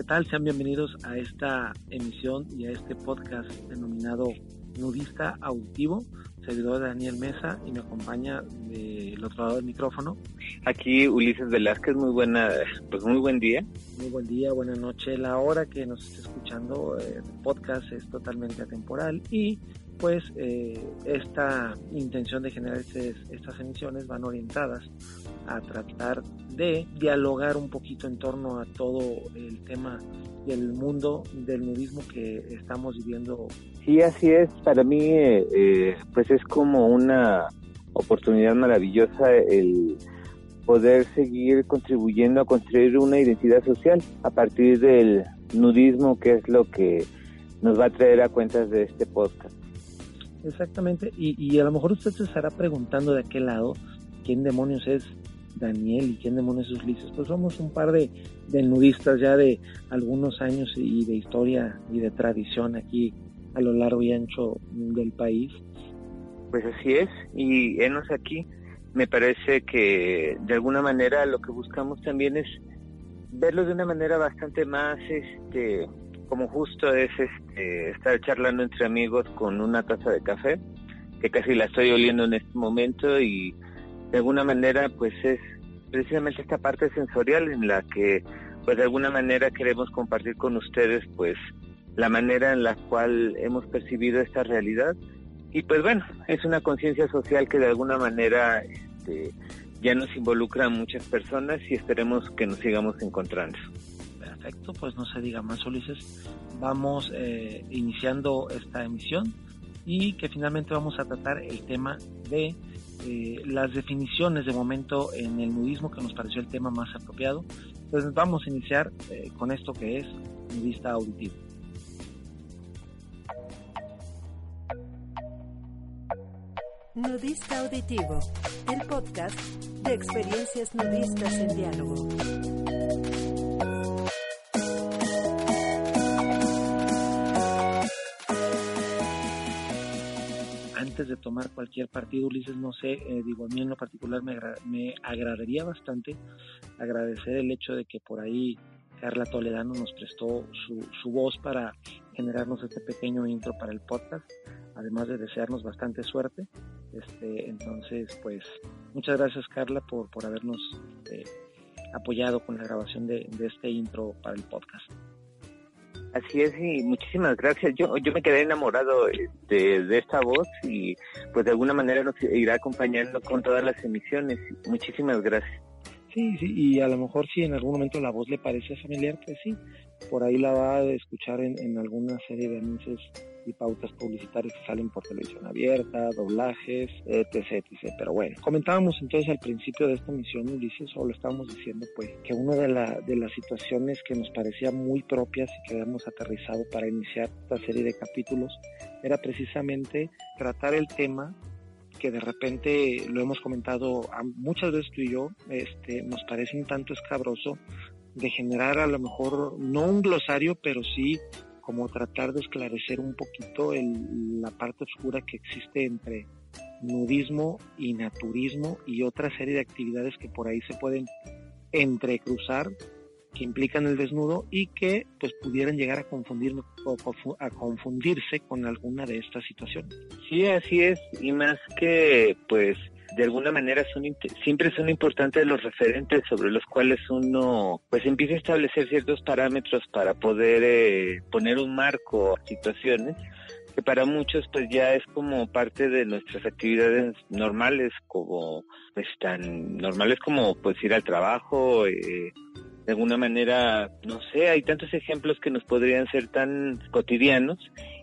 ¿Qué tal? Sean bienvenidos a esta emisión y a este podcast denominado Nudista Auditivo. Servidor Daniel Mesa y me acompaña del otro lado del micrófono. Aquí Ulises Velázquez, muy buena, pues muy buen día. Muy buen día, buena noche. La hora que nos esté escuchando eh, el podcast es totalmente atemporal y pues eh, esta intención de generar estas emisiones van orientadas a tratar de dialogar un poquito en torno a todo el tema del mundo del nudismo que estamos viviendo. Sí, así es. Para mí, eh, eh, pues es como una oportunidad maravillosa el poder seguir contribuyendo a construir una identidad social a partir del nudismo, que es lo que nos va a traer a cuentas de este podcast. Exactamente, y, y a lo mejor usted se estará preguntando de qué lado, quién demonios es Daniel y quién demonios es Ulises. Pues somos un par de, de nudistas ya de algunos años y de historia y de tradición aquí a lo largo y ancho del país. Pues así es, y enos aquí. Me parece que de alguna manera lo que buscamos también es verlo de una manera bastante más este como justo es este, estar charlando entre amigos con una taza de café, que casi la estoy oliendo en este momento y de alguna manera pues es precisamente esta parte sensorial en la que pues de alguna manera queremos compartir con ustedes pues la manera en la cual hemos percibido esta realidad y pues bueno, es una conciencia social que de alguna manera este, ya nos involucra a muchas personas y esperemos que nos sigamos encontrando. Perfecto, pues no se diga más Ulises. Vamos eh, iniciando esta emisión y que finalmente vamos a tratar el tema de eh, las definiciones de momento en el nudismo que nos pareció el tema más apropiado. Entonces vamos a iniciar eh, con esto que es nudista auditivo. Nudista Auditivo, el podcast de experiencias nudistas en diálogo. De tomar cualquier partido, Ulises, no sé, eh, digo, a mí en lo particular me, me agradaría bastante agradecer el hecho de que por ahí Carla Toledano nos prestó su, su voz para generarnos este pequeño intro para el podcast, además de desearnos bastante suerte. Este, entonces, pues, muchas gracias Carla por, por habernos eh, apoyado con la grabación de, de este intro para el podcast. Así es, y muchísimas gracias. Yo, yo me quedé enamorado de, de, esta voz y pues de alguna manera nos irá acompañando con todas las emisiones. Muchísimas gracias. Sí, sí, y a lo mejor si en algún momento la voz le parece familiar, pues sí, por ahí la va a escuchar en, en alguna serie de anuncios y pautas publicitarias que salen por televisión abierta, doblajes, etc, etc. Pero bueno, comentábamos entonces al principio de esta misión, Ulises, o lo estábamos diciendo, pues, que una de, la, de las situaciones que nos parecía muy propias y que habíamos aterrizado para iniciar esta serie de capítulos era precisamente tratar el tema que de repente lo hemos comentado muchas veces tú y yo, este, nos parece un tanto escabroso de generar a lo mejor no un glosario, pero sí como tratar de esclarecer un poquito el, la parte oscura que existe entre nudismo y naturismo y otra serie de actividades que por ahí se pueden entrecruzar que implican el desnudo y que pues pudieran llegar a confundir a confundirse con alguna de estas situaciones. Sí, así es y más que pues de alguna manera son siempre son importantes los referentes sobre los cuales uno pues empieza a establecer ciertos parámetros para poder eh, poner un marco a situaciones que para muchos pues ya es como parte de nuestras actividades normales como pues tan normales como pues ir al trabajo eh, de alguna manera, no sé, hay tantos ejemplos que nos podrían ser tan cotidianos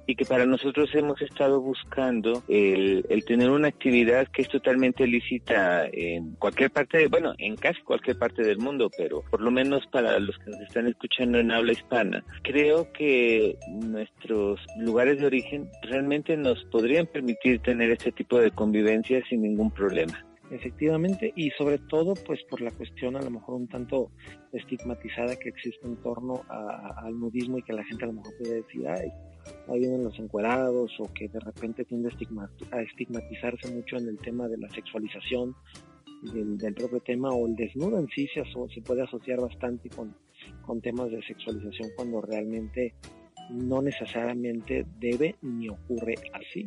y que para nosotros hemos estado buscando el, tener una actividad que es totalmente lícita en cualquier parte, bueno, en casi cualquier parte del mundo, pero por lo menos para los que nos están escuchando en habla hispana, creo que nuestros lugares de origen realmente nos podrían permitir tener este tipo de convivencia sin ningún problema. Efectivamente, y sobre todo pues por la cuestión a lo mejor un tanto estigmatizada que existe en torno al nudismo y que la gente a lo mejor puede decir, ay, ahí vienen los encuerados o que de repente tiende a, estigmatizarse mucho en el tema de la sexualización del, propio tema o el desnudo en sí se, se puede asociar bastante con, con temas de sexualización cuando realmente no necesariamente debe ni ocurre así.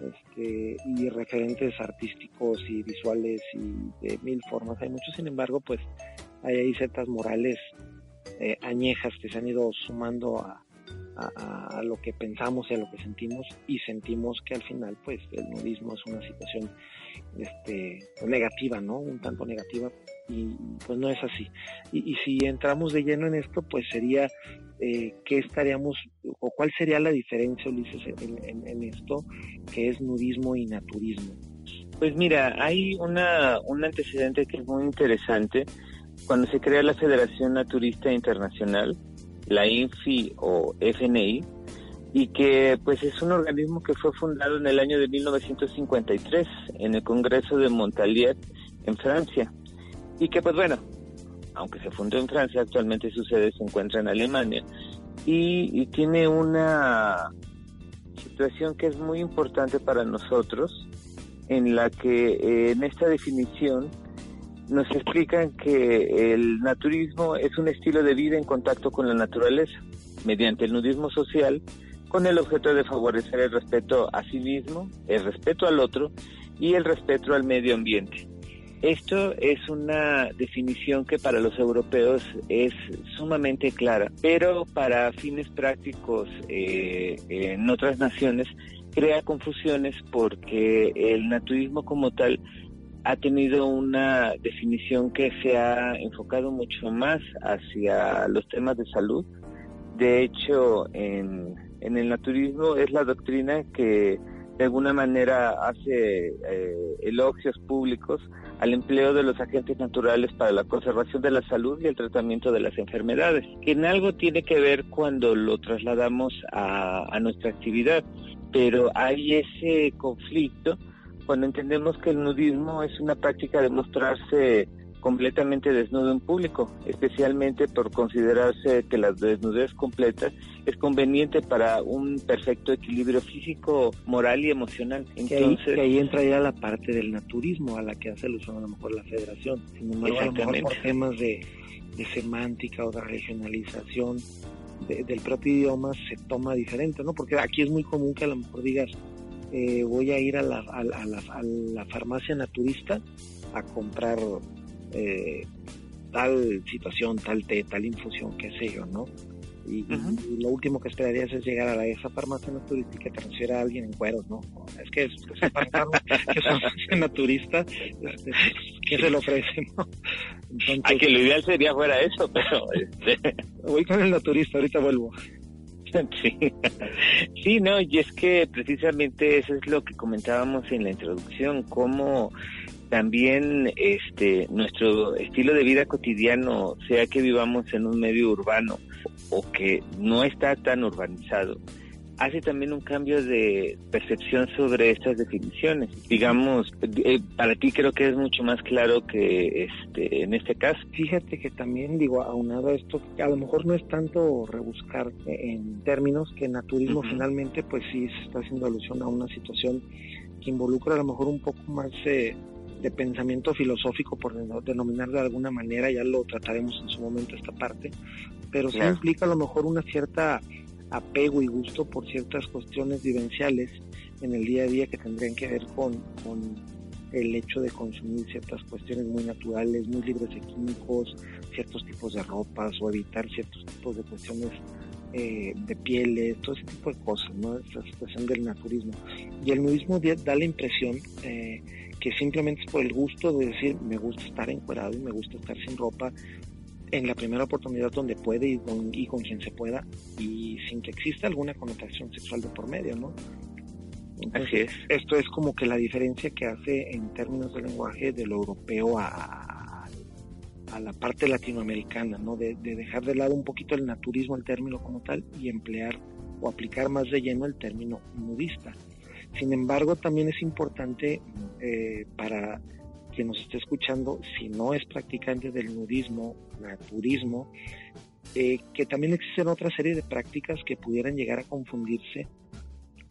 Este, y referentes artísticos y visuales y de mil formas hay muchos, sin embargo, pues hay ahí ciertas morales eh, añejas que se han ido sumando a, a, lo que pensamos y a lo que sentimos y sentimos que al final pues el nudismo es una situación este, negativa, ¿no? Un tanto negativa y pues no es así. Y, si entramos de lleno en esto pues sería eh, qué estaríamos o cuál sería la diferencia, Ulises, en, en, esto que es nudismo y naturismo. Pues mira, hay una, un antecedente que es muy interesante. Cuando se crea la Federación Naturista Internacional, la INFI o FNI, y que pues es un organismo que fue fundado en el año de 1953 en el Congreso de Montalier en Francia y que pues bueno, aunque se fundó en Francia, actualmente su sede se encuentra en Alemania y, y tiene una situación que es muy importante para nosotros en la que eh, en esta definición nos explican que el naturismo es un estilo de vida en contacto con la naturaleza, mediante el nudismo social, con el objeto de favorecer el respeto a sí mismo, el respeto al otro y el respeto al medio ambiente. Esto es una definición que para los europeos es sumamente clara, pero para fines prácticos eh, en otras naciones crea confusiones porque el naturismo como tal ha tenido una definición que se ha enfocado mucho más hacia los temas de salud. De hecho, en, el naturismo es la doctrina que de alguna manera hace eh, elogios públicos al empleo de los agentes naturales para la conservación de la salud y el tratamiento de las enfermedades, que en algo tiene que ver cuando lo trasladamos a, a nuestra actividad, pero hay ese conflicto cuando entendemos que el nudismo es una práctica de mostrarse completamente desnudo en público, especialmente por considerarse que la desnudez completa es conveniente para un perfecto equilibrio físico, moral y emocional. Entonces, que ahí, entra ya la parte del naturismo a la que hace alusión a lo mejor la federación. Sin embargo, a lo mejor por temas de, semántica o de regionalización del propio idioma se toma diferente, ¿no? Porque aquí es muy común que a lo mejor digas eh, voy a ir a la, a, la, a la, farmacia naturista a comprar eh, tal situación, tal té, tal infusión, qué sé yo, ¿no? Y, lo último que esperarías es llegar a la, esa farmacia naturista y que te recibiera a alguien en cueros, ¿no? Es que es, que es farmacia naturista, este, ¿qué se le ofrece, no? Entonces, que lo ideal sería fuera eso, pero... Este... Voy con el naturista, ahorita vuelvo. Sí. sí, no, y es que precisamente eso es lo que comentábamos en la introducción, cómo también este nuestro estilo de vida cotidiano, sea que vivamos en un medio urbano o que no está tan urbanizado, hace también un cambio de percepción sobre estas definiciones. Digamos, eh, para ti creo que es mucho más claro que este en este caso. Fíjate que también digo, aunado a esto, a lo mejor no es tanto rebuscar en términos que naturismo finalmente pues sí se está haciendo alusión a una situación que involucra a lo mejor un poco más eh, de pensamiento filosófico, por denominar de alguna manera, ya lo trataremos en su momento esta parte, pero sí implica a lo mejor una cierta apego y gusto por ciertas cuestiones vivenciales en el día a día que tendrían que ver con, el hecho de consumir ciertas cuestiones muy naturales, muy libres de químicos, ciertos tipos de ropas o evitar ciertos tipos de cuestiones eh, de pieles, todo ese tipo de cosas, ¿no? Esa situación del naturismo. Y el nudismo da la impresión eh, que simplemente es por el gusto de decir, me gusta estar encuerado y me gusta estar sin ropa, en la primera oportunidad donde puede y con, y con quien se pueda y sin que exista alguna connotación sexual de por medio, ¿no? Así es. Esto es como que la diferencia que hace en términos de lenguaje de lo europeo a, a la parte latinoamericana, ¿no? De, dejar de lado un poquito el naturismo, el término como tal, y emplear o aplicar más de lleno el término nudista. Sin embargo, también es importante eh, para quien nos esté escuchando, si no es practicante del nudismo, naturismo, eh, que también existen otra serie de prácticas que pudieran llegar a confundirse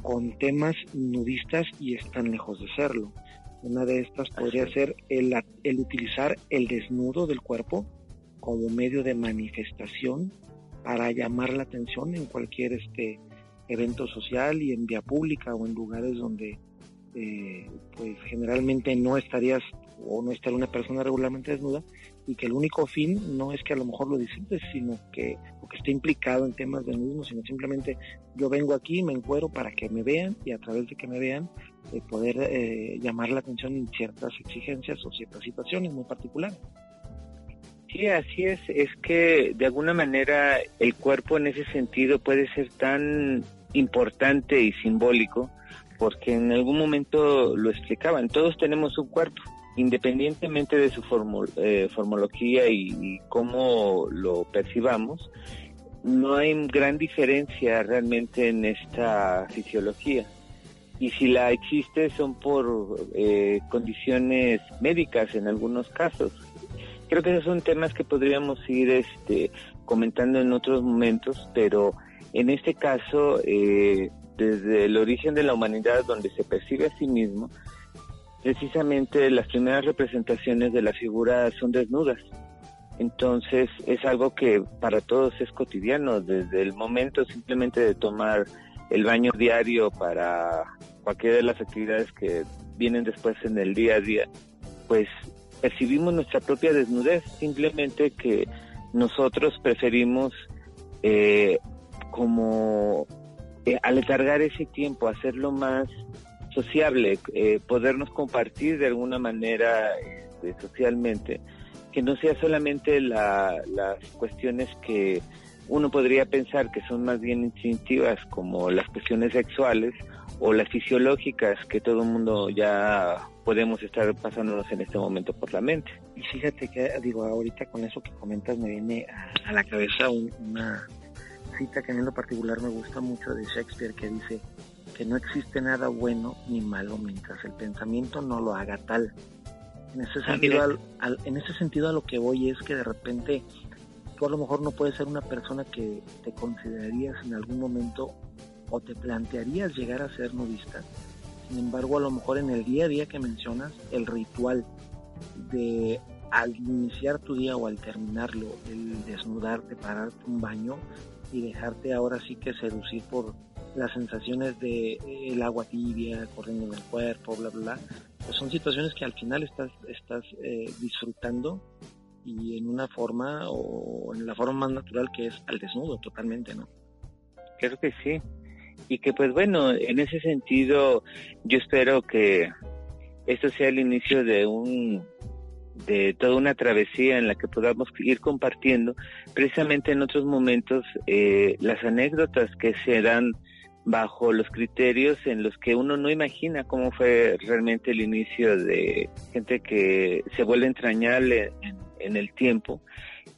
con temas nudistas y están lejos de serlo. Una de estas podría ser el, el utilizar el desnudo del cuerpo como medio de manifestación para llamar la atención en cualquier este evento social y en vía pública o en lugares donde eh, pues generalmente no estarías o no estaría una persona regularmente desnuda y que el único fin no es que a lo mejor lo disfrutes, sino que, que esté implicado en temas de nudismo, sino simplemente yo vengo aquí, me encuero para que me vean y a través de que me vean eh, poder eh, llamar la atención en ciertas exigencias o ciertas situaciones muy particulares. Sí, así es. Es que de alguna manera el cuerpo en ese sentido puede ser tan importante y simbólico porque en algún momento lo explicaban. Todos tenemos un cuerpo independientemente de su eh, formología y, cómo lo percibamos, no hay gran diferencia realmente en esta fisiología. Y si la existe son por eh, condiciones médicas en algunos casos. Creo que esos son temas que podríamos ir este, comentando en otros momentos, pero en este caso, eh, desde el origen de la humanidad, donde se percibe a sí mismo, precisamente las primeras representaciones de la figura son desnudas. Entonces es algo que para todos es cotidiano, desde el momento simplemente de tomar el baño diario para cualquiera de las actividades que vienen después en el día a día, pues percibimos nuestra propia desnudez, simplemente que nosotros preferimos eh, como eh, aletargar ese tiempo, hacerlo más sociable, eh, podernos compartir de alguna manera este, socialmente, que no sea solamente las cuestiones que uno podría pensar que son más bien instintivas, como las cuestiones sexuales o las fisiológicas que todo el mundo ya podemos estar pasándonos en este momento por la mente. Y fíjate que, digo, ahorita con eso que comentas me viene a, la cabeza una cita que en lo particular me gusta mucho de Shakespeare que dice, que no existe nada bueno ni malo mientras el pensamiento no lo haga tal. En ese sentido, en ese sentido a lo que voy es que de repente tú a lo mejor no puedes ser una persona que te considerarías en algún momento o te plantearías llegar a ser nudista. Sin embargo, a lo mejor en el día a día que mencionas, el ritual de al iniciar tu día o al terminarlo, el desnudarte, pararte un baño y dejarte ahora sí que seducir por las sensaciones de eh, el agua tibia corriendo en el cuerpo, bla, bla, bla, pues son situaciones que al final estás, estás eh, disfrutando y en una forma o en la forma más natural que es al desnudo totalmente, ¿no? Creo que sí. Y que pues bueno, en ese sentido yo espero que esto sea el inicio de un de toda una travesía en la que podamos ir compartiendo precisamente en otros momentos eh, las anécdotas que se dan bajo los criterios en los que uno no imagina cómo fue realmente el inicio de gente que se vuelve entrañable en, el tiempo.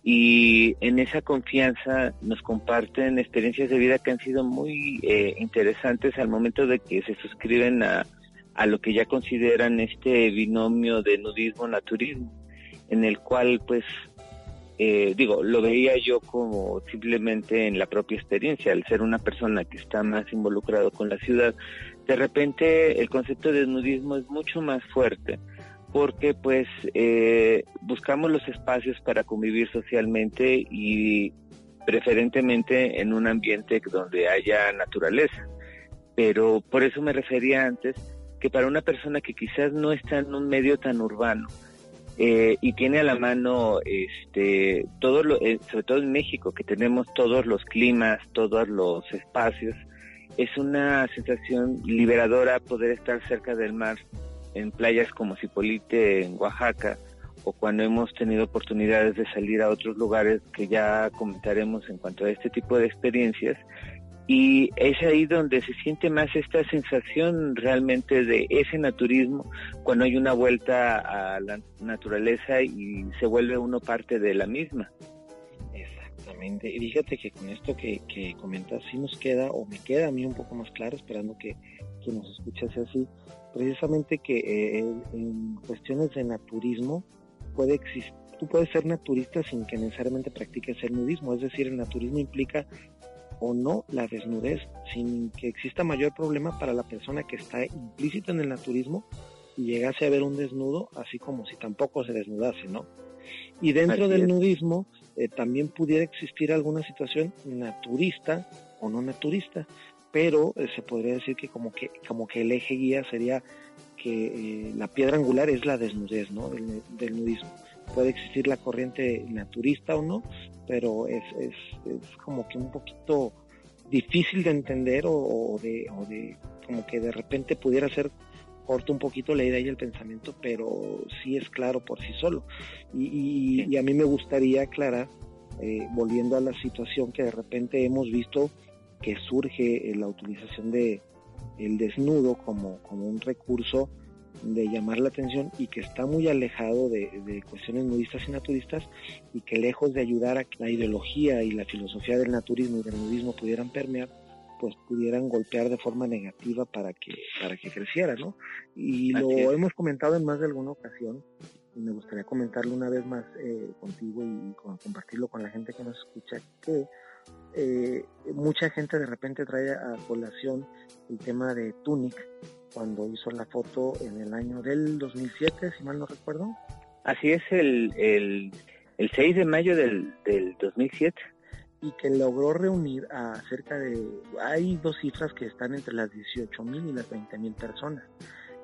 Y en esa confianza nos comparten experiencias de vida que han sido muy eh, interesantes al momento de que se suscriben a, a lo que ya consideran este binomio de nudismo-naturismo, en el cual pues eh, digo, lo veía yo como simplemente en la propia experiencia, al ser una persona que está más involucrado con la ciudad, de repente el concepto de nudismo es mucho más fuerte porque pues eh, buscamos los espacios para convivir socialmente y preferentemente en un ambiente donde haya naturaleza. Pero por eso me refería antes que para una persona que quizás no está en un medio tan urbano, eh, y tiene a la mano este todo lo, eh, sobre todo en México que tenemos todos los climas todos los espacios es una sensación liberadora poder estar cerca del mar en playas como Cipolite en Oaxaca o cuando hemos tenido oportunidades de salir a otros lugares que ya comentaremos en cuanto a este tipo de experiencias. Y es ahí donde se siente más esta sensación realmente de ese naturismo, cuando hay una vuelta a la naturaleza y se vuelve uno parte de la misma. Exactamente. Y fíjate que con esto que, que comentas sí nos queda, o me queda a mí un poco más claro, esperando que quien nos escuche sea así, precisamente que eh, en cuestiones de naturismo puede existir, tú puedes ser naturista sin que necesariamente practiques el nudismo, es decir, el naturismo implica o no la desnudez, sin que exista mayor problema para la persona que está implícita en el naturismo y llegase a ver un desnudo, así como si tampoco se desnudase, ¿no? Y dentro del nudismo eh, también pudiera existir alguna situación naturista o no naturista, pero eh, se podría decir que como que como que el eje guía sería que eh, la piedra angular es la desnudez, ¿no? Del, nudismo. Puede existir la corriente naturista o no, pero es, es, es como que un poquito difícil de entender o, de, o de como que de repente pudiera ser corto un poquito la idea y el pensamiento, pero sí es claro por sí solo. Y, y, a mí me gustaría aclarar, eh, volviendo a la situación que de repente hemos visto que surge la utilización de el desnudo como, como un recurso de llamar la atención y que está muy alejado de, cuestiones nudistas y naturistas y que lejos de ayudar a que la ideología y la filosofía del naturismo y del nudismo pudieran permear, pues pudieran golpear de forma negativa para que para que creciera, ¿no? Y lo hemos comentado en más de alguna ocasión y me gustaría comentarlo una vez más eh, contigo y, compartirlo con la gente que nos escucha que eh, mucha gente de repente trae a colación el tema de Tunic cuando hizo la foto en el año del 2007, si mal no recuerdo. Así es, el, el, el 6 de mayo del, del 2007. Y que logró reunir a cerca de... Hay dos cifras que están entre las 18 mil y las 20 mil personas.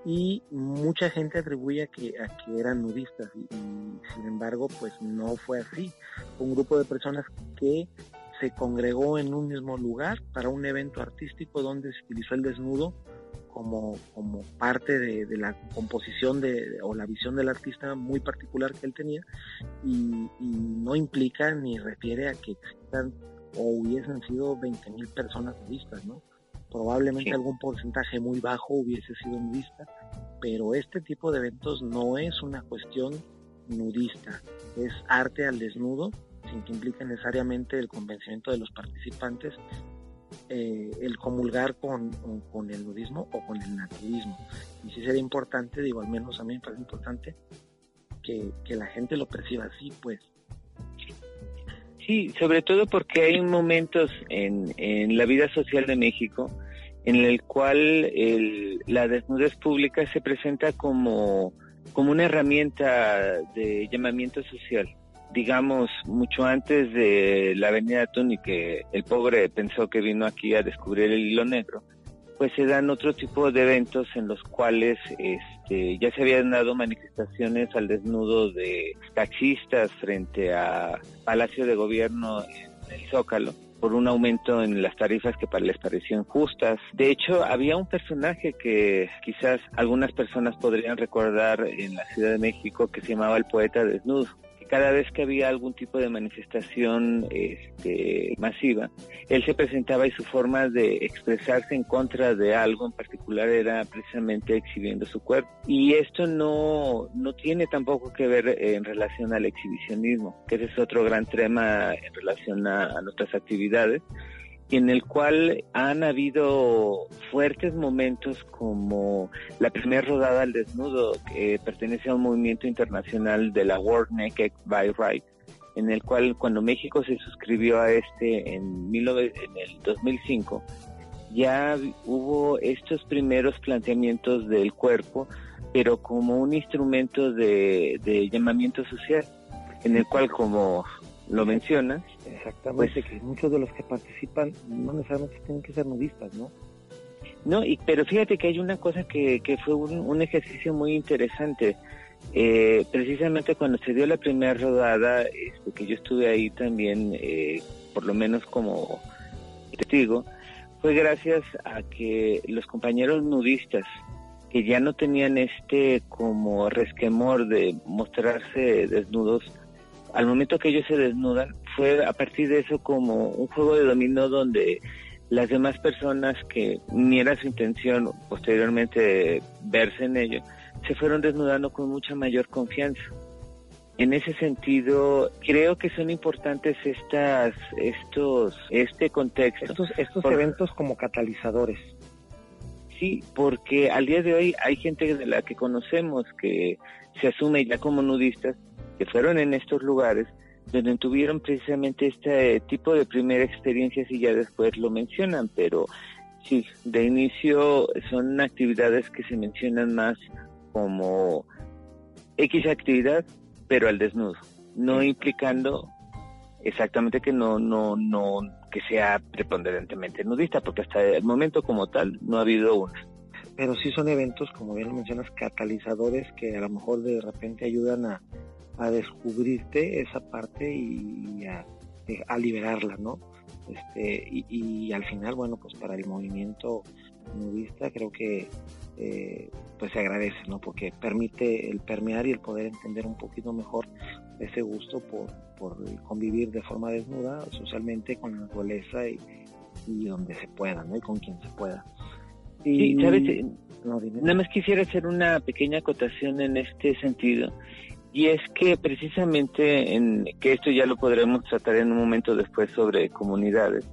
Y mucha gente atribuye a que, a que eran nudistas y, y sin embargo pues no fue así. Un grupo de personas que se congregó en un mismo lugar para un evento artístico donde se utilizó el desnudo como, como parte de, la composición de, o la visión del artista muy particular que él tenía y, no implica ni refiere a que existan o hubiesen sido 20.000 personas nudistas, ¿no? Probablemente algún porcentaje muy bajo hubiese sido nudista, pero este tipo de eventos no es una cuestión nudista, es arte al desnudo sin que implique necesariamente el convencimiento de los participantes, eh, el comulgar con, con, el nudismo o con el naturismo. Y sí sería importante, digo, al menos a mí me parece importante, que, que la gente lo perciba así, pues. Sí, sobre todo porque hay momentos en, en la vida social de México en el cual el, la desnudez pública se presenta como, como una herramienta de llamamiento social digamos, mucho antes de la avenida Tuni, que el pobre pensó que vino aquí a descubrir el hilo negro, pues se dan otro tipo de eventos en los cuales este, ya se habían dado manifestaciones al desnudo de taxistas frente a Palacio de Gobierno en el Zócalo por un aumento en las tarifas que les parecían justas. De hecho, había un personaje que quizás algunas personas podrían recordar en la Ciudad de México que se llamaba el poeta desnudo cada vez que había algún tipo de manifestación este, masiva, él se presentaba y su forma de expresarse en contra de algo en particular era precisamente exhibiendo su cuerpo. Y esto no, no tiene tampoco que ver en relación al exhibicionismo, que ese es otro gran tema en relación a nuestras actividades en el cual han habido fuertes momentos como la primera rodada al desnudo que pertenece a un movimiento internacional de la World Naked by Right, en el cual cuando México se suscribió a este en, en el 2005, ya hubo estos primeros planteamientos del cuerpo, pero como un instrumento de llamamiento social, en el cual como lo mencionas. Exactamente, pues, que muchos de los que participan no necesariamente tienen que ser nudistas, ¿no? No, y, pero fíjate que hay una cosa que, que fue un, ejercicio muy interesante. Eh, precisamente cuando se dio la primera rodada, este, que yo estuve ahí también, eh, por lo menos como testigo, fue gracias a que los compañeros nudistas que ya no tenían este como resquemor de mostrarse desnudos, al momento que ellos se desnudan, fue a partir de eso como un juego de dominó donde las demás personas que ni era su intención posteriormente verse en ello, se fueron desnudando con mucha mayor confianza. En ese sentido, creo que son importantes estas, estos, este contexto. Estos, estos eventos como catalizadores. Sí, porque al día de hoy hay gente de la que conocemos que se asume ya como nudistas, que fueron en estos lugares, donde tuvieron precisamente este tipo de primera experiencia y ya después lo mencionan, pero sí, de inicio son actividades que se mencionan más como X actividad, pero al desnudo, no implicando exactamente que no, no, no, que sea preponderentemente nudista, porque hasta el momento como tal no ha habido una. Pero sí son eventos, como bien lo mencionas, catalizadores que a lo mejor de repente ayudan a, a descubrirte esa parte y, a, a, liberarla, ¿no? Este, y, y, al final, bueno, pues para el movimiento nudista creo que eh, pues se agradece, ¿no? Porque permite el permear y el poder entender un poquito mejor ese gusto por, por convivir de forma desnuda socialmente con la naturaleza y, y donde se pueda, ¿no? Y con quien se pueda. Y, ¿sabes? Nada más quisiera hacer una pequeña acotación en este sentido. Y es que precisamente, en, que esto ya lo podremos tratar en un momento después sobre comunidades,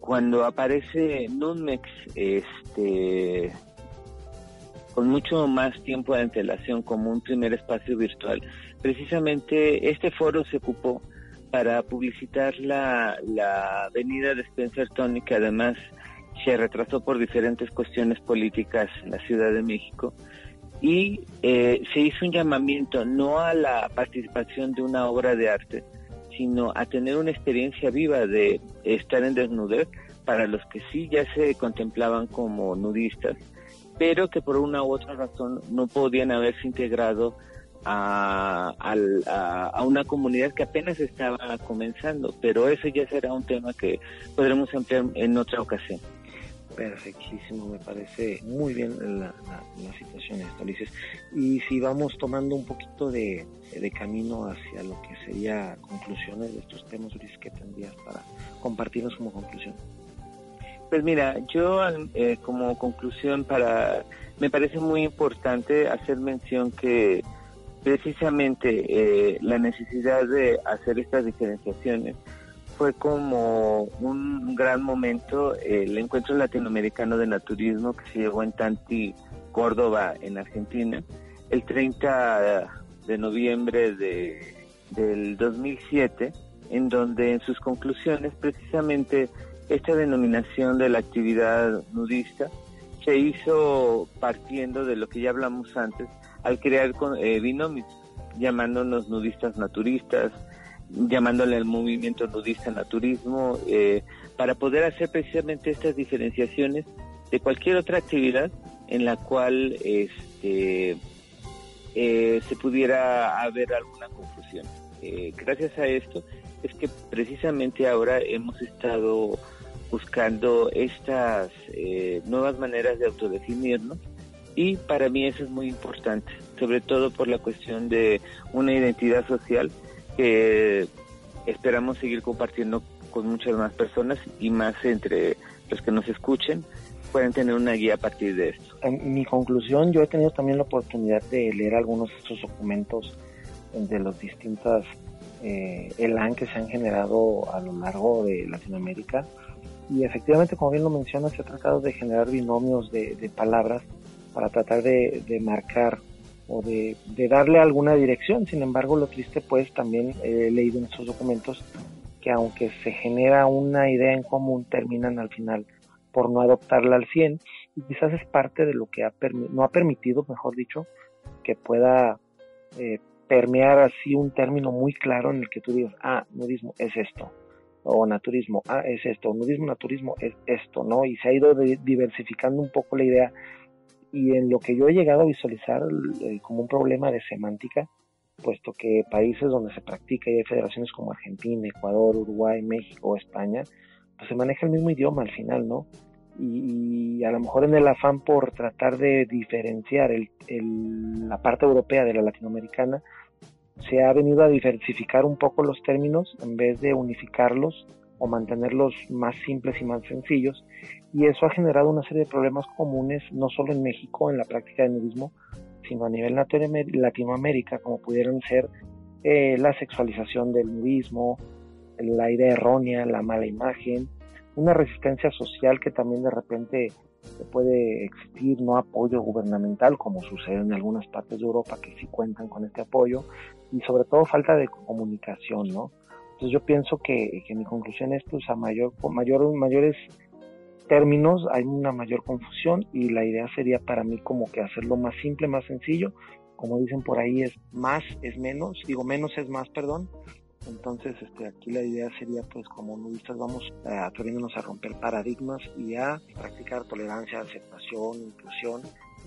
cuando aparece Nunmex este, con mucho más tiempo de antelación como un primer espacio virtual, precisamente este foro se ocupó para publicitar la, la venida de Spencer Tony, que además se retrasó por diferentes cuestiones políticas en la Ciudad de México, y eh, se hizo un llamamiento no a la participación de una obra de arte, sino a tener una experiencia viva de estar en desnudez para los que sí ya se contemplaban como nudistas, pero que por una u otra razón no podían haberse integrado a, a, una comunidad que apenas estaba comenzando, pero ese ya será un tema que podremos ampliar en otra ocasión perfectísimo, me parece muy bien la, situación esto, Ulises. Y si vamos tomando un poquito de, camino hacia lo que sería conclusiones de estos temas, Ulises, ¿qué tendrías para compartirnos como conclusión? Pues mira, yo eh, como conclusión para, me parece muy importante hacer mención que precisamente eh, la necesidad de hacer estas diferenciaciones fue como un gran momento el encuentro latinoamericano de naturismo que se llevó en Tanti, Córdoba, en Argentina, el 30 de noviembre de, del 2007, en donde en sus conclusiones precisamente esta denominación de la actividad nudista se hizo partiendo de lo que ya hablamos antes al crear eh, binomios, llamándonos nudistas naturistas, llamándole al movimiento nudista naturismo, eh, para poder hacer precisamente estas diferenciaciones de cualquier otra actividad en la cual este, eh, se pudiera haber alguna confusión. Eh, gracias a esto es que precisamente ahora hemos estado buscando estas nuevas maneras de autodefinirnos y para mí eso es muy importante, sobre todo por la cuestión de una identidad social que esperamos seguir compartiendo con muchas más personas y más entre los que nos escuchen pueden tener una guía a partir de esto. Mi conclusión, yo he tenido también la oportunidad de leer algunos de estos documentos de los distintas eh, ELAN que se han generado a lo largo de Latinoamérica y efectivamente, como bien lo mencionas, se ha tratado de generar binomios de, palabras para tratar de marcar o de, darle alguna dirección. Sin embargo, lo triste pues también he leído en estos documentos que aunque se genera una idea en común, terminan al final por no adoptarla al 100 y quizás es parte de lo que ha no ha permitido, mejor dicho, que pueda eh, permear así un término muy claro en el que tú digas, ah, nudismo es esto, o naturismo, ah, es esto, nudismo, naturismo es esto, ¿no? Y se ha ido diversificando un poco la idea y en lo que yo he llegado a visualizar eh, como un problema de semántica, puesto que países donde se practica y hay federaciones como Argentina, Ecuador, Uruguay, México, España, pues se maneja el mismo idioma al final, ¿no? y, a lo mejor en el afán por tratar de diferenciar el, la parte europea de la latinoamericana, se ha venido a diversificar un poco los términos en vez de unificarlos o mantenerlos más simples y más sencillos. Y eso ha generado una serie de problemas comunes, no solo en México, en la práctica del nudismo, sino a nivel Latinoamérica, como pudieran ser eh, la sexualización del nudismo, la idea errónea, la mala imagen, una resistencia social que también de repente puede existir no apoyo gubernamental como sucede en algunas partes de Europa que sí cuentan con este apoyo y sobre todo falta de comunicación, ¿no? Entonces yo pienso que, mi conclusión es pues a mayor, mayor, mayores términos hay una mayor confusión y la idea sería para mí como que hacerlo más simple, más sencillo, como dicen por ahí es más es menos, digo menos es más, perdón, entonces, este, aquí la idea sería, pues, como nudistas vamos eh, atreviéndonos a romper paradigmas y a practicar tolerancia, aceptación, inclusión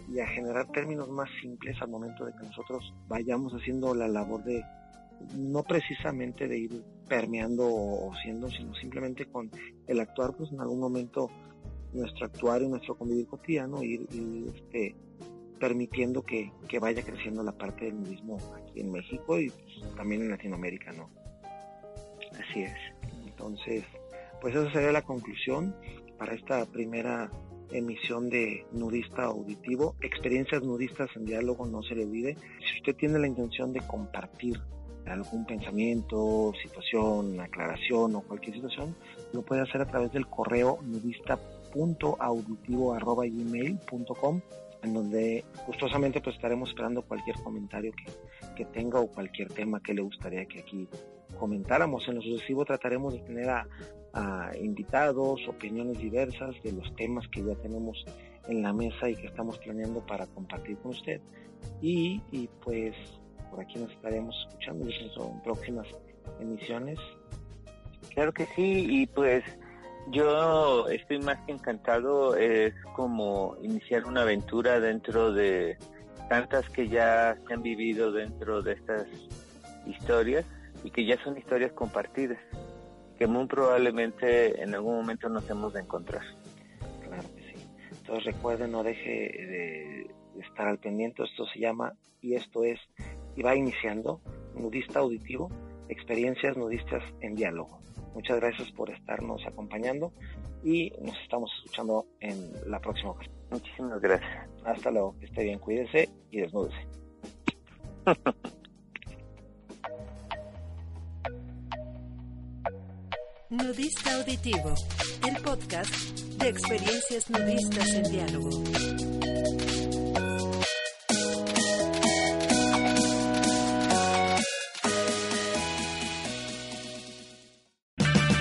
y a generar términos más simples al momento de que nosotros vayamos haciendo la labor de no precisamente de ir permeando o siendo, sino simplemente con el actuar, pues en algún momento nuestro actuar y nuestro convivir cotidiano, ir, este, permitiendo que, que, vaya creciendo la parte del nudismo aquí en México y pues, también en Latinoamérica, ¿no? Así es. Entonces, pues esa sería la conclusión para esta primera emisión de Nudista Auditivo. Experiencias nudistas en diálogo, no se le olvide. Si usted tiene la intención de compartir algún pensamiento, situación, aclaración o cualquier situación, lo puede hacer a través del correo nudista.auditivo.gmail.com en donde gustosamente pues estaremos esperando cualquier comentario que, que tenga o cualquier tema que le gustaría que aquí comentáramos. En lo sucesivo trataremos de tener a, invitados, opiniones diversas de los temas que ya tenemos en la mesa y que estamos planeando para compartir con usted. Y, y pues por aquí nos estaremos escuchando en próximas emisiones. Claro que sí, y pues yo estoy más que encantado, es como iniciar una aventura dentro de tantas que ya se han vivido dentro de estas historias y que ya son historias compartidas, que muy probablemente en algún momento nos hemos de encontrar. Claro que sí. Entonces recuerden, no deje de, estar al pendiente, esto se llama y esto es, y va iniciando, nudista auditivo, experiencias nudistas en diálogo. Muchas gracias por estarnos acompañando y nos estamos escuchando en la próxima ocasión. Muchísimas gracias. Hasta luego, que esté bien, cuídese y desnúdese. Nudista Auditivo, el podcast de experiencias nudistas en diálogo.